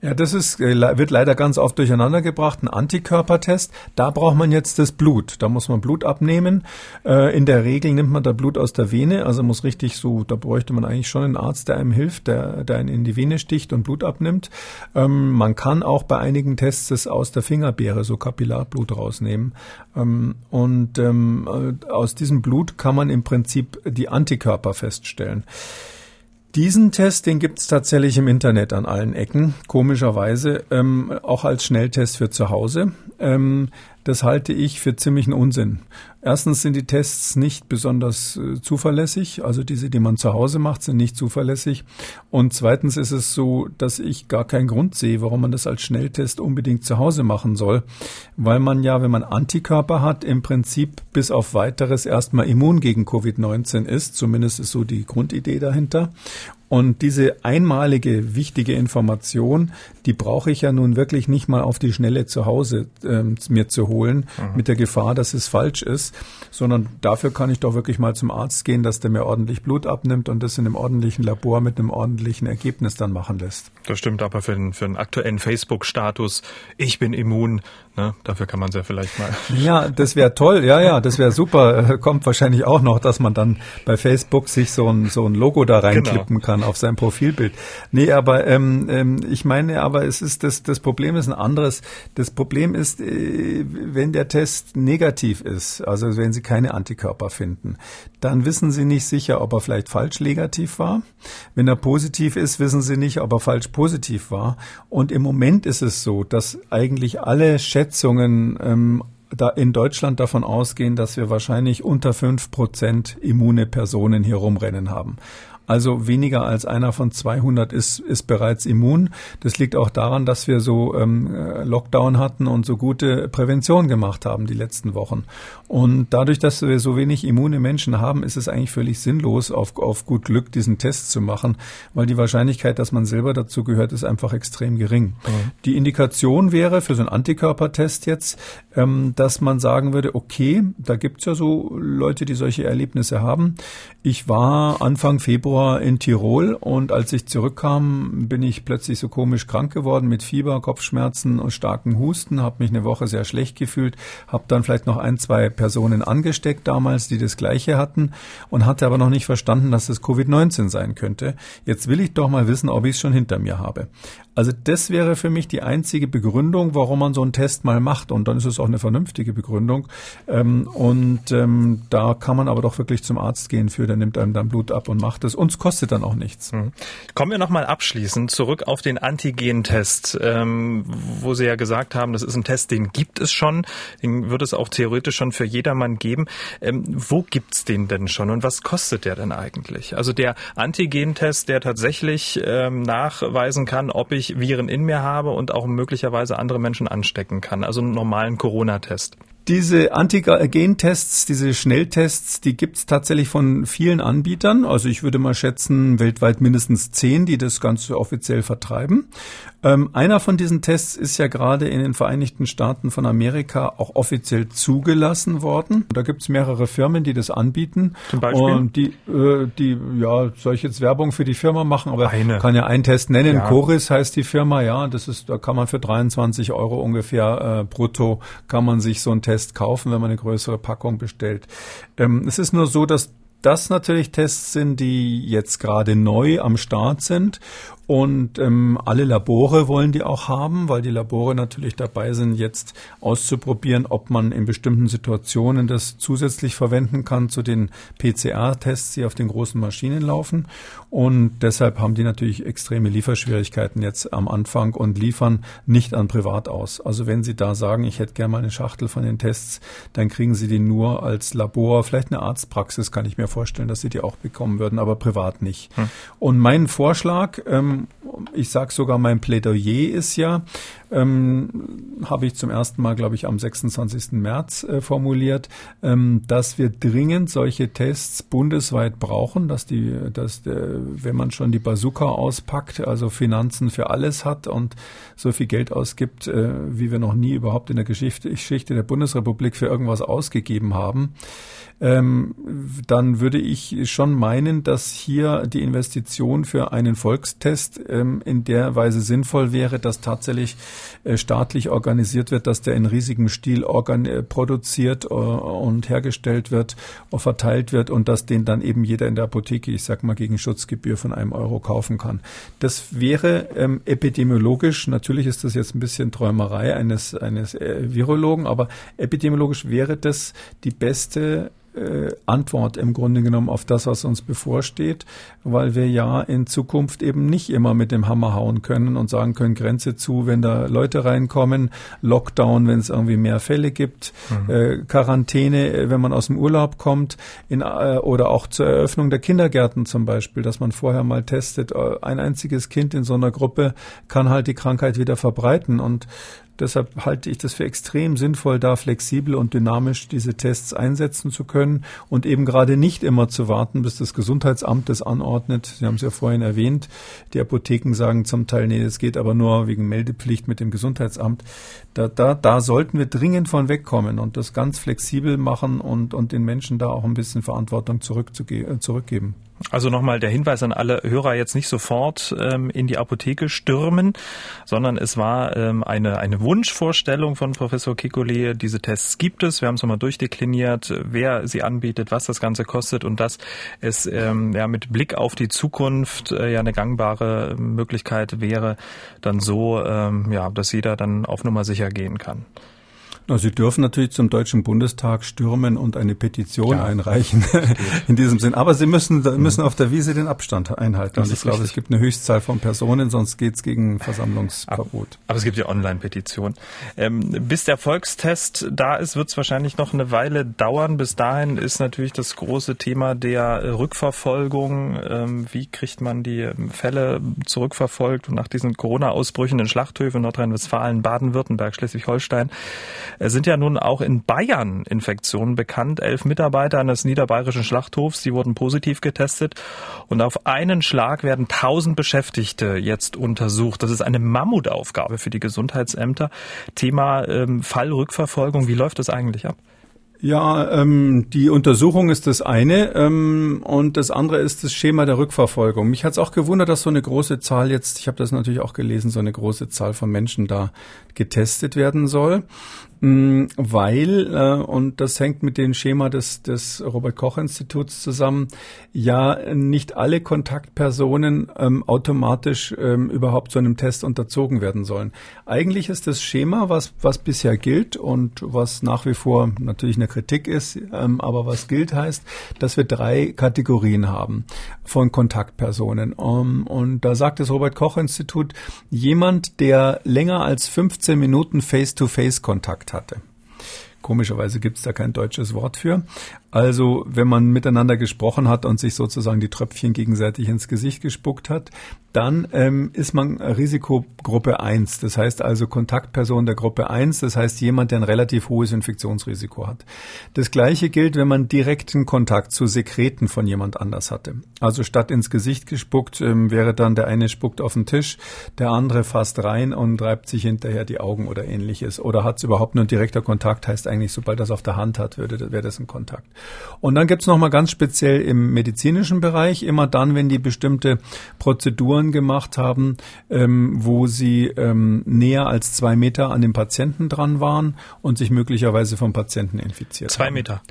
Speaker 2: Ja, das ist, äh, wird leider ganz oft durcheinander gebracht. Ein Antikörpertest, da braucht man jetzt das Blut. Da muss man Blut abnehmen. Äh, in der Regel nimmt man da Blut aus der Vene, also muss richtig so, da bräuchte man eigentlich schon einen Arzt, der einem hilft, der, der einen in die Vene sticht und Blut abnimmt. Ähm, man kann auch bei einigen Tests das aus der Fingerbeere so Kapillarblut rausnehmen. Ähm, und ähm, äh, aus diesem Blut kann man im Prinzip die Antikörper feststellen. Diesen Test, den gibt es tatsächlich im Internet an allen Ecken, komischerweise, ähm, auch als Schnelltest für zu Hause. Ähm, das halte ich für ziemlichen Unsinn. Erstens sind die Tests nicht besonders äh, zuverlässig, also diese, die man zu Hause macht, sind nicht zuverlässig. Und zweitens ist es so, dass ich gar keinen Grund sehe, warum man das als Schnelltest unbedingt zu Hause machen soll, weil man ja, wenn man Antikörper hat, im Prinzip bis auf weiteres erstmal immun gegen Covid-19 ist. Zumindest ist so die Grundidee dahinter. Und diese einmalige wichtige Information, die brauche ich ja nun wirklich nicht mal auf die Schnelle zu Hause äh, mir zu holen, mhm. mit der Gefahr, dass es falsch ist, sondern dafür kann ich doch wirklich mal zum Arzt gehen, dass der mir ordentlich Blut abnimmt und das in einem ordentlichen Labor mit einem ordentlichen Ergebnis dann machen lässt.
Speaker 1: Das stimmt aber für den, für den aktuellen Facebook-Status, ich bin immun, ne, dafür kann man es ja vielleicht mal.
Speaker 2: Ja, das wäre toll, ja, ja, das wäre super. Kommt wahrscheinlich auch noch, dass man dann bei Facebook sich so ein, so ein Logo da reinklippen genau. kann auf sein Profilbild. Nee, aber ähm, ähm, ich meine, aber es ist das, das Problem ist ein anderes. Das Problem ist, äh, wenn der Test negativ ist, also wenn Sie keine Antikörper finden, dann wissen Sie nicht sicher, ob er vielleicht falsch negativ war. Wenn er positiv ist, wissen Sie nicht, ob er falsch positiv war. Und im Moment ist es so, dass eigentlich alle Schätzungen ähm, da in Deutschland davon ausgehen, dass wir wahrscheinlich unter fünf Prozent immune Personen hier rumrennen haben. Also weniger als einer von 200 ist, ist bereits immun. Das liegt auch daran, dass wir so ähm, Lockdown hatten und so gute Prävention gemacht haben die letzten Wochen. Und dadurch, dass wir so wenig immune Menschen haben, ist es eigentlich völlig sinnlos, auf, auf gut Glück diesen Test zu machen, weil die Wahrscheinlichkeit, dass man selber dazu gehört, ist einfach extrem gering. Mhm. Die Indikation wäre für so einen Antikörpertest jetzt, ähm, dass man sagen würde, okay, da gibt's ja so Leute, die solche Erlebnisse haben. Ich war Anfang Februar Februar in Tirol und als ich zurückkam, bin ich plötzlich so komisch krank geworden mit Fieber, Kopfschmerzen und starken Husten, habe mich eine Woche sehr schlecht gefühlt, habe dann vielleicht noch ein, zwei Personen angesteckt damals, die das gleiche hatten und hatte aber noch nicht verstanden, dass es Covid-19 sein könnte. Jetzt will ich doch mal wissen, ob ich es schon hinter mir habe. Also das wäre für mich die einzige Begründung, warum man so einen Test mal macht. Und dann ist es auch eine vernünftige Begründung. Ähm, und ähm, da kann man aber doch wirklich zum Arzt gehen für, der nimmt einem dann Blut ab und macht es. Uns kostet dann auch nichts. Mhm.
Speaker 1: Kommen wir nochmal abschließend zurück auf den Antigen-Test, ähm, wo Sie ja gesagt haben, das ist ein Test, den gibt es schon, den wird es auch theoretisch schon für jedermann geben. Ähm, wo gibt's den denn schon und was kostet der denn eigentlich? Also der Antigen-Test, der tatsächlich ähm, nachweisen kann, ob ich Viren in mir habe und auch möglicherweise andere Menschen anstecken kann. Also einen normalen Corona-Test.
Speaker 2: Diese Antigen-Tests, diese Schnelltests, die gibt es tatsächlich von vielen Anbietern. Also ich würde mal schätzen, weltweit mindestens zehn, die das Ganze offiziell vertreiben. Ähm, einer von diesen Tests ist ja gerade in den Vereinigten Staaten von Amerika auch offiziell zugelassen worden. Da gibt es mehrere Firmen, die das anbieten.
Speaker 1: Zum Beispiel?
Speaker 2: Und die, äh, die, ja, soll ich jetzt Werbung für die Firma machen, aber
Speaker 1: Eine.
Speaker 2: kann ja einen Test nennen. Ja. Choris heißt die Firma, ja. Das ist, da kann man für 23 Euro ungefähr äh, brutto kann man sich so einen Test Test kaufen, wenn man eine größere Packung bestellt. Ähm, es ist nur so, dass das natürlich Tests sind, die jetzt gerade neu am Start sind und ähm, alle Labore wollen die auch haben, weil die Labore natürlich dabei sind, jetzt auszuprobieren, ob man in bestimmten Situationen das zusätzlich verwenden kann zu den PCR-Tests, die auf den großen Maschinen laufen. Und deshalb haben die natürlich extreme Lieferschwierigkeiten jetzt am Anfang und liefern nicht an Privat aus. Also wenn Sie da sagen, ich hätte gerne mal eine Schachtel von den Tests, dann kriegen Sie die nur als Labor, vielleicht eine Arztpraxis, kann ich mir vorstellen, dass Sie die auch bekommen würden, aber privat nicht. Hm. Und mein Vorschlag, ähm, ich sage sogar, mein Plädoyer ist ja, ähm, habe ich zum ersten Mal, glaube ich, am 26. März äh, formuliert, ähm, dass wir dringend solche Tests bundesweit brauchen, dass die, dass der, wenn man schon die Bazooka auspackt, also Finanzen für alles hat und so viel Geld ausgibt, äh, wie wir noch nie überhaupt in der Geschichte, Geschichte der Bundesrepublik für irgendwas ausgegeben haben, ähm, dann würde ich schon meinen, dass hier die Investition für einen Volkstest ähm, in der Weise sinnvoll wäre, dass tatsächlich äh, staatlich organisiert wird, dass der in riesigem Stil äh, produziert äh, und hergestellt wird, äh, verteilt wird und dass den dann eben jeder in der Apotheke, ich sag mal, gegen Schutzgebühr von einem Euro kaufen kann. Das wäre ähm, epidemiologisch, natürlich ist das jetzt ein bisschen Träumerei eines, eines äh, Virologen, aber epidemiologisch wäre das die beste äh, Antwort im Grunde genommen auf das, was uns bevorsteht, weil wir ja in Zukunft eben nicht immer mit dem Hammer hauen können und sagen können, Grenze zu, wenn da Leute reinkommen, Lockdown, wenn es irgendwie mehr Fälle gibt, mhm. äh, Quarantäne, äh, wenn man aus dem Urlaub kommt, in, äh, oder auch zur Eröffnung der Kindergärten zum Beispiel, dass man vorher mal testet, äh, ein einziges Kind in so einer Gruppe kann halt die Krankheit wieder verbreiten und Deshalb halte ich das für extrem sinnvoll, da flexibel und dynamisch diese Tests einsetzen zu können und eben gerade nicht immer zu warten, bis das Gesundheitsamt das anordnet. Sie haben es ja vorhin erwähnt. Die Apotheken sagen zum Teil, nee, das geht aber nur wegen Meldepflicht mit dem Gesundheitsamt. Da, da, da sollten wir dringend von wegkommen und das ganz flexibel machen und, und den Menschen da auch ein bisschen Verantwortung zurückgeben.
Speaker 1: Also nochmal der Hinweis an alle Hörer, jetzt nicht sofort ähm, in die Apotheke stürmen, sondern es war ähm, eine, eine Wunschvorstellung von Professor Kikole. Diese Tests gibt es. Wir haben es nochmal durchdekliniert, wer sie anbietet, was das Ganze kostet und dass es ähm, ja, mit Blick auf die Zukunft äh, ja eine gangbare Möglichkeit wäre, dann so, ähm, ja, dass jeder dann auf Nummer sicher gehen kann.
Speaker 2: Sie dürfen natürlich zum Deutschen Bundestag stürmen und eine Petition ja, einreichen in diesem Sinn. Aber Sie müssen, müssen auf der Wiese den Abstand einhalten. Und ich glaube, es gibt eine Höchstzahl von Personen, sonst geht es gegen Versammlungsverbot.
Speaker 1: Aber, es gibt ja Online-Petitionen. Ähm, bis der Volkstest da ist, wird es wahrscheinlich noch eine Weile dauern. Bis dahin ist natürlich das große Thema der Rückverfolgung. Ähm, wie kriegt man die ähm, Fälle zurückverfolgt und nach diesen Corona-Ausbrüchen in Schlachthöfen, Nordrhein-Westfalen, Baden-Württemberg, Schleswig-Holstein es sind ja nun auch in Bayern Infektionen bekannt. Elf Mitarbeiter eines niederbayerischen Schlachthofs, die wurden positiv getestet. Und auf einen Schlag werden tausend Beschäftigte jetzt untersucht. Das ist eine Mammutaufgabe für die Gesundheitsämter. Thema ähm, Fallrückverfolgung. Wie läuft das eigentlich ab?
Speaker 2: Ja, ähm, die Untersuchung ist das eine ähm, und das andere ist das Schema der Rückverfolgung. Mich hat es auch gewundert, dass so eine große Zahl jetzt, ich habe das natürlich auch gelesen, so eine große Zahl von Menschen da getestet werden soll. Mm, weil, äh, und das hängt mit dem Schema des, des Robert-Koch-Instituts zusammen, ja nicht alle Kontaktpersonen ähm, automatisch ähm, überhaupt so einem Test unterzogen werden sollen. Eigentlich ist das Schema, was, was bisher gilt und was nach wie vor natürlich eine Kritik ist, ähm, aber was gilt heißt, dass wir drei Kategorien haben von Kontaktpersonen. Um, und da sagt das Robert-Koch-Institut, jemand, der länger als 15 Minuten Face-to-Face-Kontakt Kontakt hatte. Komischerweise gibt es da kein deutsches Wort für. Also wenn man miteinander gesprochen hat und sich sozusagen die Tröpfchen gegenseitig ins Gesicht gespuckt hat, dann ähm, ist man Risikogruppe 1. Das heißt also Kontaktperson der Gruppe 1. Das heißt jemand, der ein relativ hohes Infektionsrisiko hat. Das gleiche gilt, wenn man direkten Kontakt zu Sekreten von jemand anders hatte. Also statt ins Gesicht gespuckt, ähm, wäre dann der eine spuckt auf den Tisch, der andere fasst rein und reibt sich hinterher die Augen oder ähnliches. Oder hat es überhaupt nur direkter Kontakt, heißt eigentlich, sobald das auf der Hand hat, würde, wäre das ein Kontakt. Und dann gibt's noch mal ganz speziell im medizinischen Bereich, immer dann, wenn die bestimmte Prozeduren gemacht haben, ähm, wo sie ähm, näher als zwei Meter an dem Patienten dran waren und sich möglicherweise vom Patienten infiziert
Speaker 1: Zwei
Speaker 2: haben.
Speaker 1: Meter.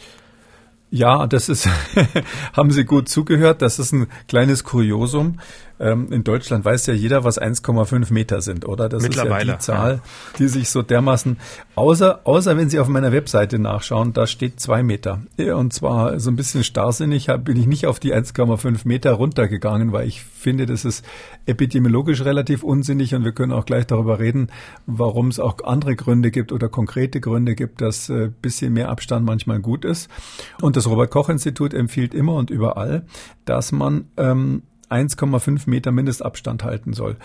Speaker 2: Ja, das ist, haben Sie gut zugehört. Das ist ein kleines Kuriosum. Ähm, in Deutschland weiß ja jeder, was 1,5 Meter sind, oder? Das ist ja die Zahl, ja. die sich so dermaßen, außer, außer wenn Sie auf meiner Webseite nachschauen, da steht zwei Meter. Und zwar so ein bisschen starrsinnig bin ich nicht auf die 1,5 Meter runtergegangen, weil ich finde, das ist epidemiologisch relativ unsinnig und wir können auch gleich darüber reden, warum es auch andere Gründe gibt oder konkrete Gründe gibt, dass äh, bisschen mehr Abstand manchmal gut ist. Und das Robert Koch Institut empfiehlt immer und überall, dass man ähm, 1,5 Meter Mindestabstand halten soll.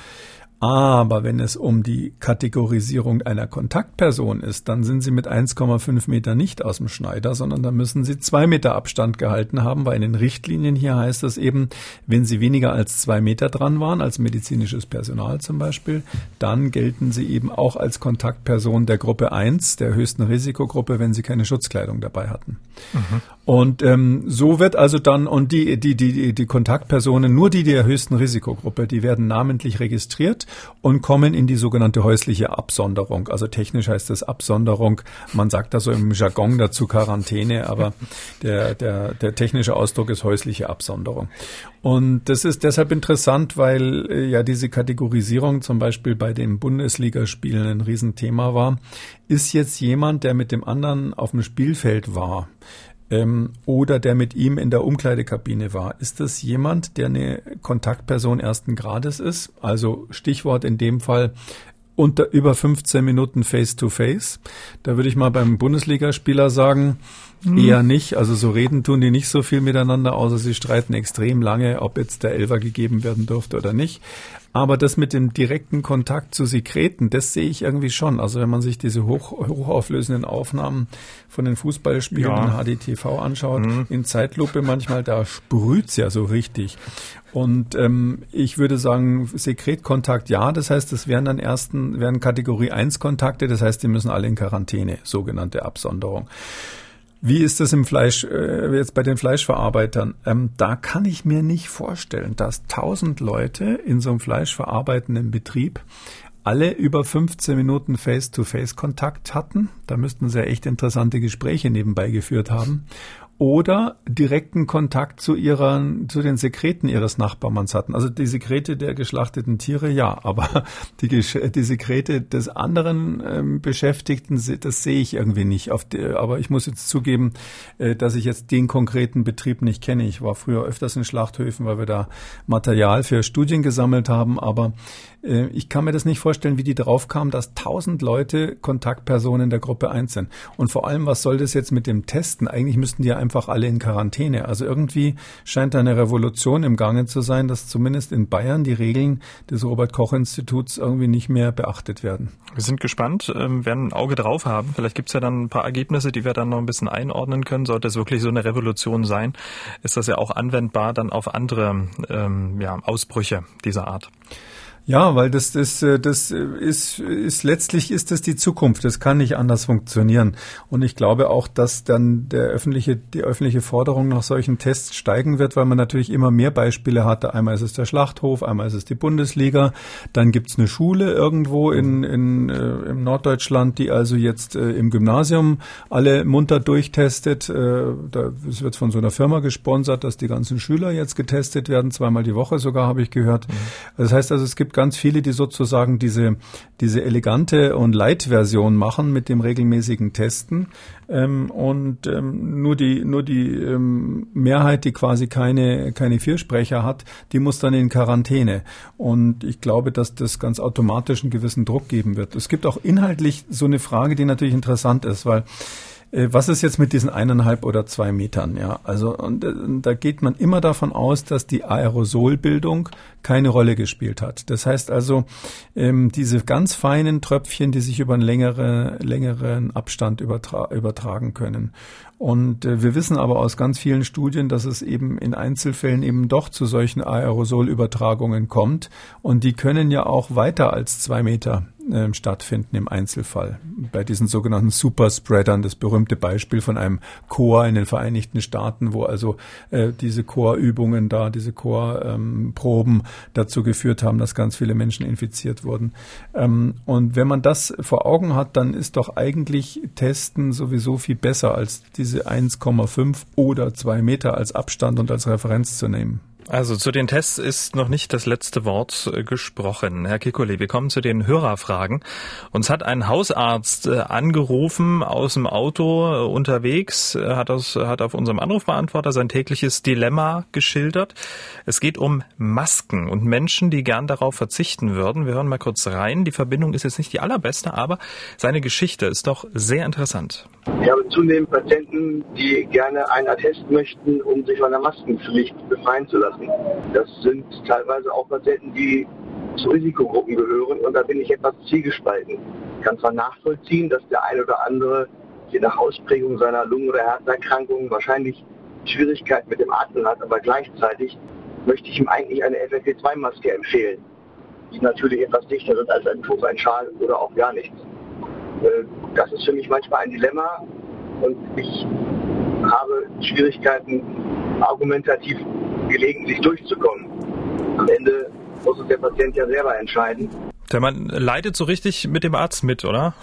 Speaker 2: Aber wenn es um die Kategorisierung einer Kontaktperson ist, dann sind sie mit 1,5 Meter nicht aus dem Schneider, sondern da müssen sie zwei Meter Abstand gehalten haben, weil in den Richtlinien hier heißt es eben, wenn sie weniger als zwei Meter dran waren, als medizinisches Personal zum Beispiel, dann gelten sie eben auch als Kontaktperson der Gruppe 1, der höchsten Risikogruppe, wenn sie keine Schutzkleidung dabei hatten. Mhm. Und ähm, so wird also dann, und die, die, die, die Kontaktpersonen, nur die der höchsten Risikogruppe, die werden namentlich registriert und kommen in die sogenannte häusliche Absonderung. Also technisch heißt das Absonderung. Man sagt da so im Jargon dazu Quarantäne, aber der, der, der technische Ausdruck ist häusliche Absonderung. Und das ist deshalb interessant, weil äh, ja diese Kategorisierung zum Beispiel bei den Bundesligaspielen ein Riesenthema war. Ist jetzt jemand, der mit dem anderen auf dem Spielfeld war, ähm, oder der mit ihm in der Umkleidekabine war. Ist das jemand, der eine Kontaktperson ersten Grades ist? Also Stichwort in dem Fall unter über 15 Minuten Face-to-Face. Da würde ich mal beim Bundesligaspieler sagen, hm. eher nicht. Also so reden tun die nicht so viel miteinander, außer sie streiten extrem lange, ob jetzt der Elfer gegeben werden durfte oder nicht. Aber das mit dem direkten Kontakt zu Sekreten, das sehe ich irgendwie schon. Also wenn man sich diese hoch, hochauflösenden Aufnahmen von den Fußballspielen ja. in HDTV anschaut, mhm. in Zeitlupe manchmal, da sprüht's ja so richtig. Und ähm, ich würde sagen, Sekretkontakt ja, das heißt, das wären dann ersten, wären Kategorie 1 Kontakte, das heißt, die müssen alle in Quarantäne, sogenannte Absonderung. Wie ist das im Fleisch, äh, jetzt bei den Fleischverarbeitern? Ähm, da kann ich mir nicht vorstellen, dass tausend Leute in so einem fleischverarbeitenden Betrieb alle über 15 Minuten Face-to-Face-Kontakt hatten. Da müssten sie echt interessante Gespräche nebenbei geführt haben oder direkten Kontakt zu ihren, zu den Sekreten ihres Nachbarmanns hatten. Also die Sekrete der geschlachteten Tiere, ja, aber die, die Sekrete des anderen ähm, Beschäftigten, das sehe ich irgendwie nicht. Die, aber ich muss jetzt zugeben, äh, dass ich jetzt den konkreten Betrieb nicht kenne. Ich war früher öfters in Schlachthöfen, weil wir da Material für Studien gesammelt haben, aber äh, ich kann mir das nicht vorstellen, wie die drauf kamen, dass tausend Leute Kontaktpersonen der Gruppe 1 sind. Und vor allem, was soll das jetzt mit dem Testen? Eigentlich müssten die ja einfach alle in Quarantäne. Also irgendwie scheint da eine Revolution im Gange zu sein, dass zumindest in Bayern die Regeln des Robert-Koch-Instituts irgendwie nicht mehr beachtet werden.
Speaker 1: Wir sind gespannt, ähm, werden ein Auge drauf haben. Vielleicht gibt es ja dann ein paar Ergebnisse, die wir dann noch ein bisschen einordnen können. Sollte es wirklich so eine Revolution sein, ist das ja auch anwendbar dann auf andere ähm, ja, Ausbrüche dieser Art.
Speaker 2: Ja, weil das, das, äh, das ist, ist letztlich ist das die Zukunft. Das kann nicht anders funktionieren. Und ich glaube auch, dass dann der öffentliche, die öffentliche Forderung nach solchen Tests steigen wird, weil man natürlich immer mehr Beispiele hatte. Einmal ist es der Schlachthof, einmal ist es die Bundesliga, dann gibt's eine Schule irgendwo in, in äh, im Norddeutschland, die also jetzt äh, im Gymnasium alle munter durchtestet. Äh, da es wird von so einer Firma gesponsert, dass die ganzen Schüler jetzt getestet werden, zweimal die Woche sogar, habe ich gehört. Mhm. Das heißt also, es gibt ganz viele, die sozusagen diese, diese elegante und Light-Version machen mit dem regelmäßigen Testen. Ähm, und ähm, nur die, nur die ähm, Mehrheit, die quasi keine, keine Viersprecher hat, die muss dann in Quarantäne. Und ich glaube, dass das ganz automatisch einen gewissen Druck geben wird. Es gibt auch inhaltlich so eine Frage, die natürlich interessant ist, weil was ist jetzt mit diesen eineinhalb oder zwei Metern? Ja, also und, und äh, da geht man immer davon aus, dass die Aerosolbildung keine Rolle gespielt hat. Das heißt also, ähm, diese ganz feinen Tröpfchen, die sich über einen längere, längeren Abstand übertra übertragen können. Und äh, wir wissen aber aus ganz vielen Studien, dass es eben in Einzelfällen eben doch zu solchen Aerosolübertragungen kommt. Und die können ja auch weiter als zwei Meter äh, stattfinden im Einzelfall. Bei diesen sogenannten Superspreadern, das berühmte Beispiel von einem Chor in den Vereinigten Staaten, wo also äh, diese Chorübungen da, diese Chorproben ähm, dazu geführt haben, dass ganz viele Menschen infiziert wurden. Ähm, und wenn man das vor Augen hat, dann ist doch eigentlich Testen sowieso viel besser als diese 1,5 oder 2 Meter als Abstand und als Referenz zu nehmen.
Speaker 1: Also zu den Tests ist noch nicht das letzte Wort äh, gesprochen. Herr Kikoli, wir kommen zu den Hörerfragen. Uns hat ein Hausarzt äh, angerufen aus dem Auto äh, unterwegs, hat, aus, hat auf unserem Anrufbeantworter sein tägliches Dilemma geschildert. Es geht um Masken und Menschen, die gern darauf verzichten würden. Wir hören mal kurz rein. Die Verbindung ist jetzt nicht die allerbeste, aber seine Geschichte ist doch sehr interessant.
Speaker 4: Wir haben zunehmend Patienten, die gerne einen Attest möchten, um sich von der Maskenpflicht befreien zu lassen. Das sind teilweise auch Patienten, die zu Risikogruppen gehören und da bin ich etwas zielgespalten. Ich kann zwar nachvollziehen, dass der eine oder andere je nach Ausprägung seiner Lungen- oder Herzerkrankung wahrscheinlich Schwierigkeiten mit dem Atmen hat, aber gleichzeitig möchte ich ihm eigentlich eine FFP2-Maske empfehlen, die natürlich etwas dichter sind als ein Tuch, ein Schal oder auch gar nichts. Äh, das ist für mich manchmal ein Dilemma und ich habe Schwierigkeiten, argumentativ gelegentlich durchzukommen. Am Ende muss es der Patient ja selber entscheiden.
Speaker 1: Der Mann leidet so richtig mit dem Arzt mit, oder?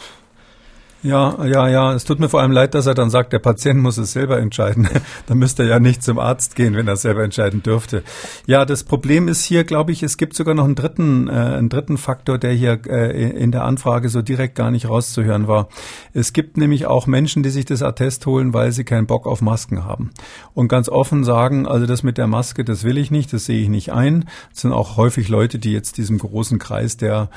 Speaker 2: Ja, ja, ja. Es tut mir vor allem leid, dass er dann sagt, der Patient muss es selber entscheiden. dann müsste er ja nicht zum Arzt gehen, wenn er selber entscheiden dürfte. Ja, das Problem ist hier, glaube ich, es gibt sogar noch einen dritten, äh, einen dritten Faktor, der hier äh, in der Anfrage so direkt gar nicht rauszuhören war. Es gibt nämlich auch Menschen, die sich das Attest holen, weil sie keinen Bock auf Masken haben. Und ganz offen sagen, also das mit der Maske, das will ich nicht, das sehe ich nicht ein. Es sind auch häufig Leute, die jetzt diesem großen Kreis der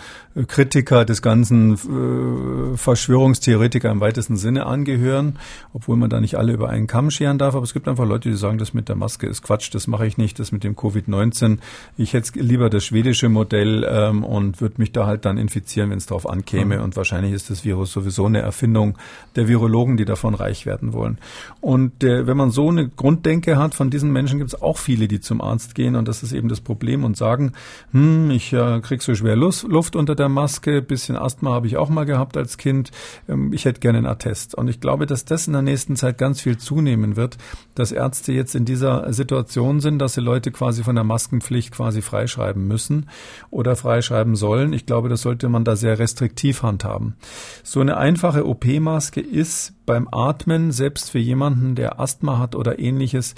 Speaker 2: Kritiker des ganzen äh, Verschwörungstheorien Theoretiker im weitesten Sinne angehören, obwohl man da nicht alle über einen Kamm scheren darf. Aber es gibt einfach Leute, die sagen, das mit der Maske ist Quatsch, das mache ich nicht, das mit dem Covid-19. Ich hätte lieber das schwedische Modell ähm, und würde mich da halt dann infizieren, wenn es darauf ankäme. Mhm. Und wahrscheinlich ist das Virus sowieso eine Erfindung der Virologen, die davon reich werden wollen. Und äh, wenn man so eine Grunddenke hat, von diesen Menschen gibt es auch viele, die zum Arzt gehen und das ist eben das Problem und sagen, hm, ich äh, krieg so schwer Luft, Luft unter der Maske, bisschen Asthma habe ich auch mal gehabt als Kind. Ähm, ich hätte gerne einen Attest. Und ich glaube, dass das in der nächsten Zeit ganz viel zunehmen wird, dass Ärzte jetzt in dieser Situation sind, dass sie Leute quasi von der Maskenpflicht quasi freischreiben müssen oder freischreiben sollen. Ich glaube, das sollte man da sehr restriktiv handhaben. So eine einfache OP-Maske ist beim Atmen, selbst für jemanden, der Asthma hat oder ähnliches,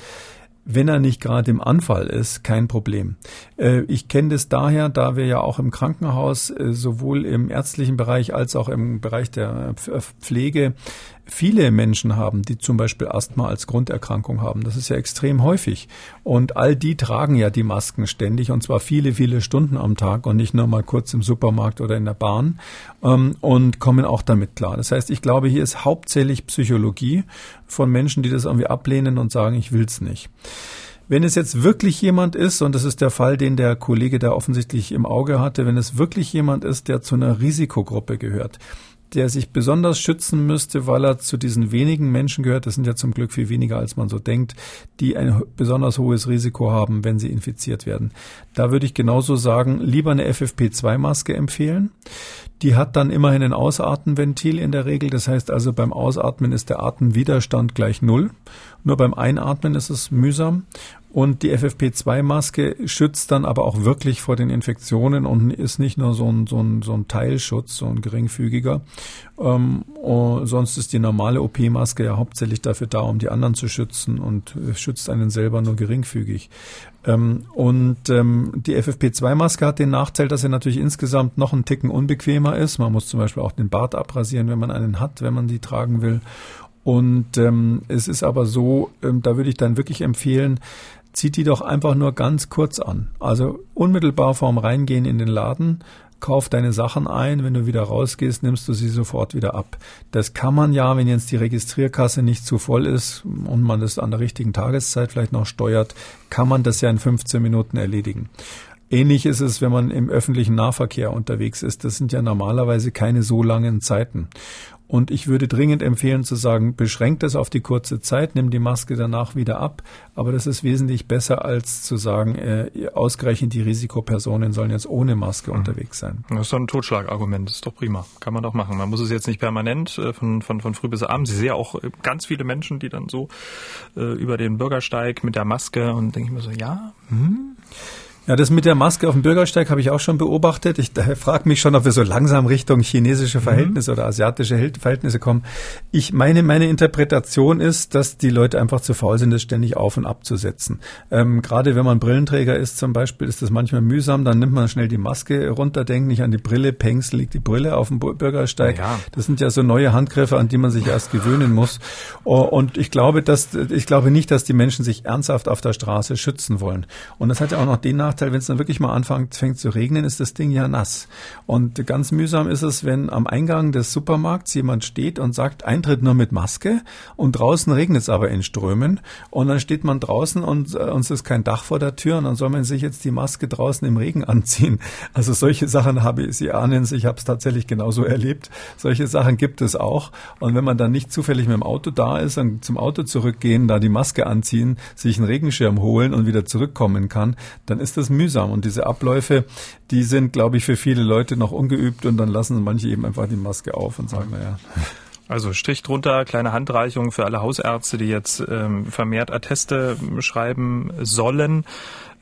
Speaker 2: wenn er nicht gerade im Anfall ist, kein Problem. Äh, ich kenne das daher, da wir ja auch im Krankenhaus äh, sowohl im ärztlichen Bereich als auch im Bereich der Pflege viele Menschen haben, die zum Beispiel Asthma als Grunderkrankung haben. Das ist ja extrem häufig. Und all die tragen ja die Masken ständig und zwar viele, viele Stunden am Tag und nicht nur mal kurz im Supermarkt oder in der Bahn ähm, und kommen auch damit klar. Das heißt, ich glaube, hier ist hauptsächlich Psychologie von Menschen, die das irgendwie ablehnen und sagen, ich will's nicht. Wenn es jetzt wirklich jemand ist, und das ist der Fall, den der Kollege da offensichtlich im Auge hatte, wenn es wirklich jemand ist, der zu einer Risikogruppe gehört, der sich besonders schützen müsste, weil er zu diesen wenigen Menschen gehört, das sind ja zum Glück viel weniger, als man so denkt, die ein besonders hohes Risiko haben, wenn sie infiziert werden. Da würde ich genauso sagen, lieber eine FFP2-Maske empfehlen. Die hat dann immerhin ein Ausatmenventil in der Regel. Das heißt also, beim Ausatmen ist der Atemwiderstand gleich null. Nur beim Einatmen ist es mühsam. Und die FFP2-Maske schützt dann aber auch wirklich vor den Infektionen und ist nicht nur so ein, so ein, so ein Teilschutz, so ein geringfügiger. Ähm, oh, sonst ist die normale OP-Maske ja hauptsächlich dafür da, um die anderen zu schützen und äh, schützt einen selber nur geringfügig. Ähm, und ähm, die FFP2-Maske hat den Nachteil, dass sie natürlich insgesamt noch einen Ticken unbequemer ist. Man muss zum Beispiel auch den Bart abrasieren, wenn man einen hat, wenn man die tragen will. Und ähm, es ist aber so, ähm, da würde ich dann wirklich empfehlen, zieht die doch einfach nur ganz kurz an. Also unmittelbar vorm Reingehen in den Laden, kauf deine Sachen ein, wenn du wieder rausgehst, nimmst du sie sofort wieder ab. Das kann man ja, wenn jetzt die Registrierkasse nicht zu voll ist und man das an der richtigen Tageszeit vielleicht noch steuert, kann man das ja in 15 Minuten erledigen. Ähnlich ist es, wenn man im öffentlichen Nahverkehr unterwegs ist. Das sind ja normalerweise keine so langen Zeiten. Und ich würde dringend empfehlen zu sagen, beschränkt es auf die kurze Zeit, nimm die Maske danach wieder ab. Aber das ist wesentlich besser, als zu sagen, äh, ausgerechnet die Risikopersonen sollen jetzt ohne Maske mhm. unterwegs sein.
Speaker 1: Das ist doch ein Totschlagargument. Das ist doch prima. Kann man doch machen. Man muss es jetzt nicht permanent äh, von, von, von früh bis abends. Ich sehe ja auch äh, ganz viele Menschen, die dann so äh, über den Bürgersteig mit der Maske und denke ich mir so, ja, hm?
Speaker 2: Ja, das mit der Maske auf dem Bürgersteig habe ich auch schon beobachtet. Ich frage mich schon, ob wir so langsam Richtung chinesische mhm. Verhältnisse mhm. oder asiatische Verhältnisse kommen. Ich meine, meine Interpretation ist, dass die Leute einfach zu faul sind, das ständig auf und abzusetzen. Ähm, Gerade wenn man Brillenträger ist zum Beispiel, ist das manchmal mühsam. Dann nimmt man schnell die Maske runter, denkt nicht an die Brille, pengs liegt die Brille auf dem Bürgersteig. Ja. Das sind ja so neue Handgriffe, an die man sich erst gewöhnen muss. Und ich glaube, dass ich glaube nicht, dass die Menschen sich ernsthaft auf der Straße schützen wollen. Und das hat ja auch noch den Nachteil, Nachteil, wenn es dann wirklich mal anfängt fängt zu regnen, ist das Ding ja nass. Und ganz mühsam ist es, wenn am Eingang des Supermarkts jemand steht und sagt, Eintritt nur mit Maske und draußen regnet es aber in Strömen und dann steht man draußen und äh, uns ist kein Dach vor der Tür und dann soll man sich jetzt die Maske draußen im Regen anziehen. Also solche Sachen habe ich, Sie ahnen es, ich habe es tatsächlich genauso erlebt. Solche Sachen gibt es auch. Und wenn man dann nicht zufällig mit dem Auto da ist, dann zum Auto zurückgehen, da die Maske anziehen, sich einen Regenschirm holen und wieder zurückkommen kann, dann ist das es mühsam. Und diese Abläufe, die sind, glaube ich, für viele Leute noch ungeübt und dann lassen manche eben einfach die Maske auf und sagen, naja.
Speaker 1: Also Strich drunter, kleine Handreichung für alle Hausärzte, die jetzt ähm, vermehrt Atteste schreiben sollen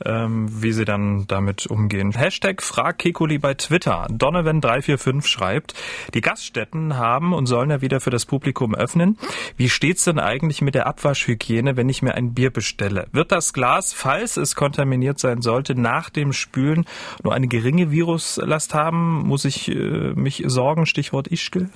Speaker 1: ähm, wie sie dann damit umgehen. Hashtag Frag Kekuli bei Twitter. Donovan345 schreibt, die Gaststätten haben und sollen ja wieder für das Publikum öffnen. Wie steht's denn eigentlich mit der Abwaschhygiene, wenn ich mir ein Bier bestelle? Wird das Glas, falls es kontaminiert sein sollte, nach dem Spülen nur eine geringe Viruslast haben? Muss ich äh, mich sorgen? Stichwort Ischgl?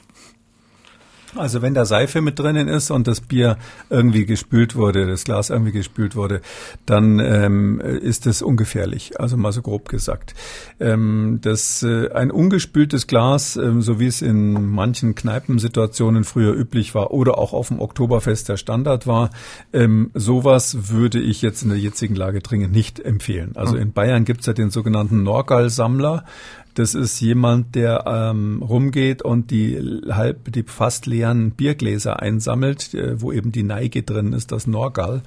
Speaker 2: Also wenn da Seife mit drinnen ist und das Bier irgendwie gespült wurde, das Glas irgendwie gespült wurde, dann ähm, ist das ungefährlich. Also mal so grob gesagt. Ähm, das äh, ein ungespültes Glas, ähm, so wie es in manchen Kneipensituationen früher üblich war oder auch auf dem Oktoberfest der Standard war, ähm, sowas würde ich jetzt in der jetzigen Lage dringend nicht empfehlen. Also hm. in Bayern gibt es ja den sogenannten Norgal-Sammler. Das ist jemand, der ähm, rumgeht und die halb, die fast leeren Biergläser einsammelt, äh, wo eben die Neige drin ist, das Norgal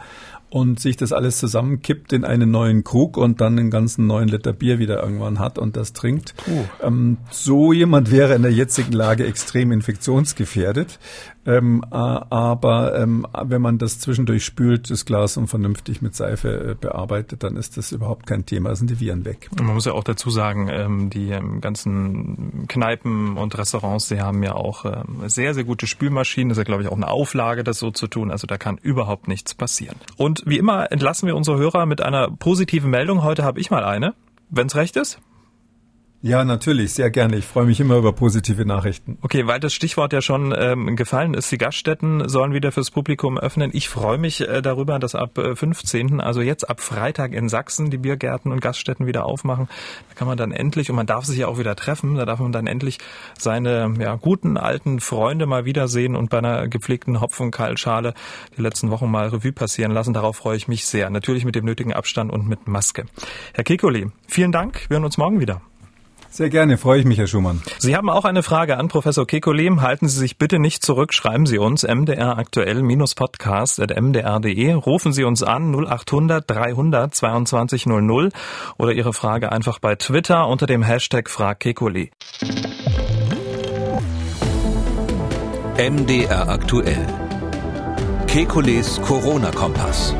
Speaker 2: und sich das alles zusammenkippt in einen neuen Krug und dann einen ganzen neuen Liter Bier wieder irgendwann hat und das trinkt. Uh. Ähm, so jemand wäre in der jetzigen Lage extrem infektionsgefährdet. Ähm, aber ähm, wenn man das zwischendurch spült, das Glas und vernünftig mit Seife äh, bearbeitet, dann ist das überhaupt kein Thema, sind die Viren weg.
Speaker 1: Und man muss ja auch dazu sagen, ähm, die ähm, ganzen Kneipen und Restaurants, die haben ja auch ähm, sehr, sehr gute Spülmaschinen. Das ist ja, glaube ich, auch eine Auflage, das so zu tun. Also da kann überhaupt nichts passieren. Und wie immer entlassen wir unsere Hörer mit einer positiven Meldung. Heute habe ich mal eine. Wenn's recht ist?
Speaker 2: Ja, natürlich, sehr gerne. Ich freue mich immer über positive Nachrichten.
Speaker 1: Okay, weil das Stichwort ja schon ähm, gefallen ist, die Gaststätten sollen wieder fürs Publikum öffnen. Ich freue mich äh, darüber, dass ab äh, 15., also jetzt ab Freitag in Sachsen, die Biergärten und Gaststätten wieder aufmachen. Da kann man dann endlich, und man darf sich ja auch wieder treffen, da darf man dann endlich seine ja, guten alten Freunde mal wiedersehen und bei einer gepflegten Hopfenkaltschale die letzten Wochen mal Revue passieren lassen. Darauf freue ich mich sehr. Natürlich mit dem nötigen Abstand und mit Maske. Herr Kekoli, vielen Dank. Wir hören uns morgen wieder.
Speaker 2: Sehr gerne, freue ich mich, Herr Schumann.
Speaker 1: Sie haben auch eine Frage an Professor Kekulé. Halten Sie sich bitte nicht zurück, schreiben Sie uns MDR aktuell-podcast at mdr.de. Rufen Sie uns an 0800 300 22 00 oder Ihre Frage einfach bei Twitter unter dem Hashtag Frag Kekulé.
Speaker 5: MDR aktuell. Kekules Corona-Kompass.